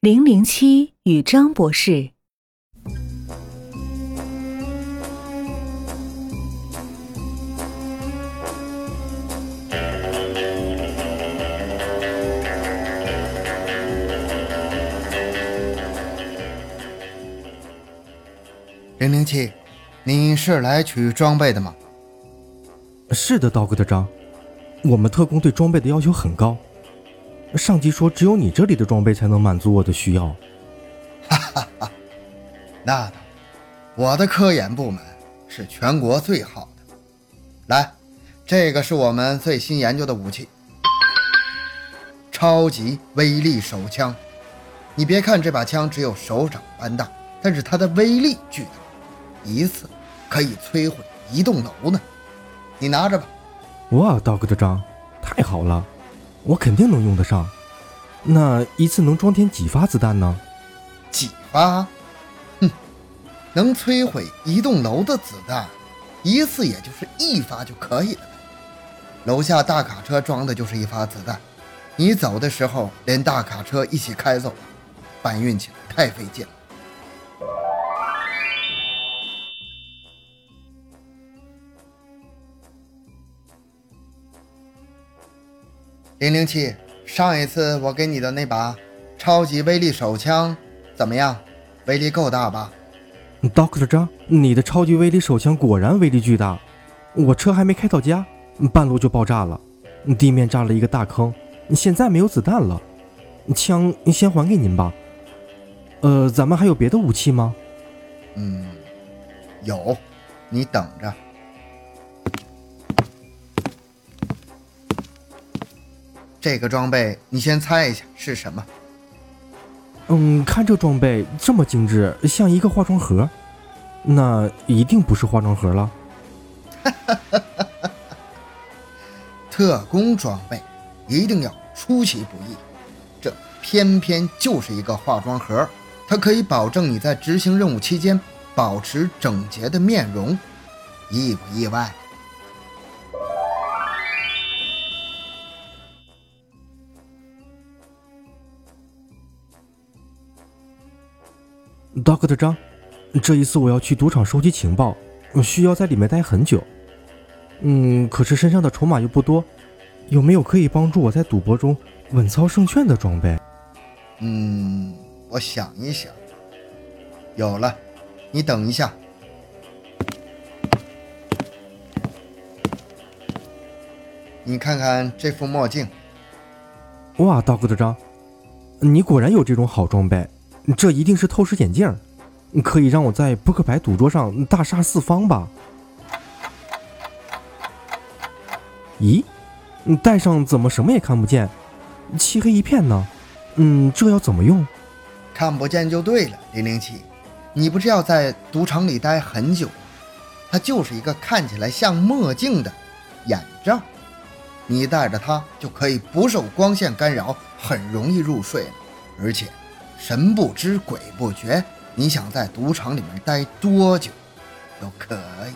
零零七与张博士。零零七，你是来取装备的吗？是的，道哥的章。我们特工对装备的要求很高，上级说只有你这里的装备才能满足我的需要。哈哈哈，那倒，我的科研部门是全国最好的。来，这个是我们最新研究的武器——超级威力手枪。你别看这把枪只有手掌般大，但是它的威力巨大，一次可以摧毁一栋楼呢。你拿着吧。哇，道哥的章，太好了，我肯定能用得上。那一次能装填几发子弹呢？几发？哼，能摧毁一栋楼的子弹，一次也就是一发就可以了。楼下大卡车装的就是一发子弹，你走的时候连大卡车一起开走，搬运起来太费劲了。零零七，上一次我给你的那把超级威力手枪怎么样？威力够大吧？Doctor 张，你的超级威力手枪果然威力巨大。我车还没开到家，半路就爆炸了，地面炸了一个大坑，现在没有子弹了。枪先还给您吧。呃，咱们还有别的武器吗？嗯，有，你等着。这个装备，你先猜一下是什么？嗯，看这装备这么精致，像一个化妆盒，那一定不是化妆盒了。特工装备一定要出其不意，这偏偏就是一个化妆盒，它可以保证你在执行任务期间保持整洁的面容，意不意外？Doctor 张，这一次我要去赌场收集情报，需要在里面待很久。嗯，可是身上的筹码又不多，有没有可以帮助我在赌博中稳操胜券的装备？嗯，我想一想，有了，你等一下。你看看这副墨镜。哇，Doctor 张，你果然有这种好装备。这一定是透视眼镜，可以让我在扑克牌赌桌上大杀四方吧？咦，戴上怎么什么也看不见，漆黑一片呢？嗯，这要怎么用？看不见就对了，零零七，你不是要在赌场里待很久？它就是一个看起来像墨镜的眼罩，你戴着它就可以不受光线干扰，很容易入睡了，而且。神不知鬼不觉，你想在赌场里面待多久，都可以。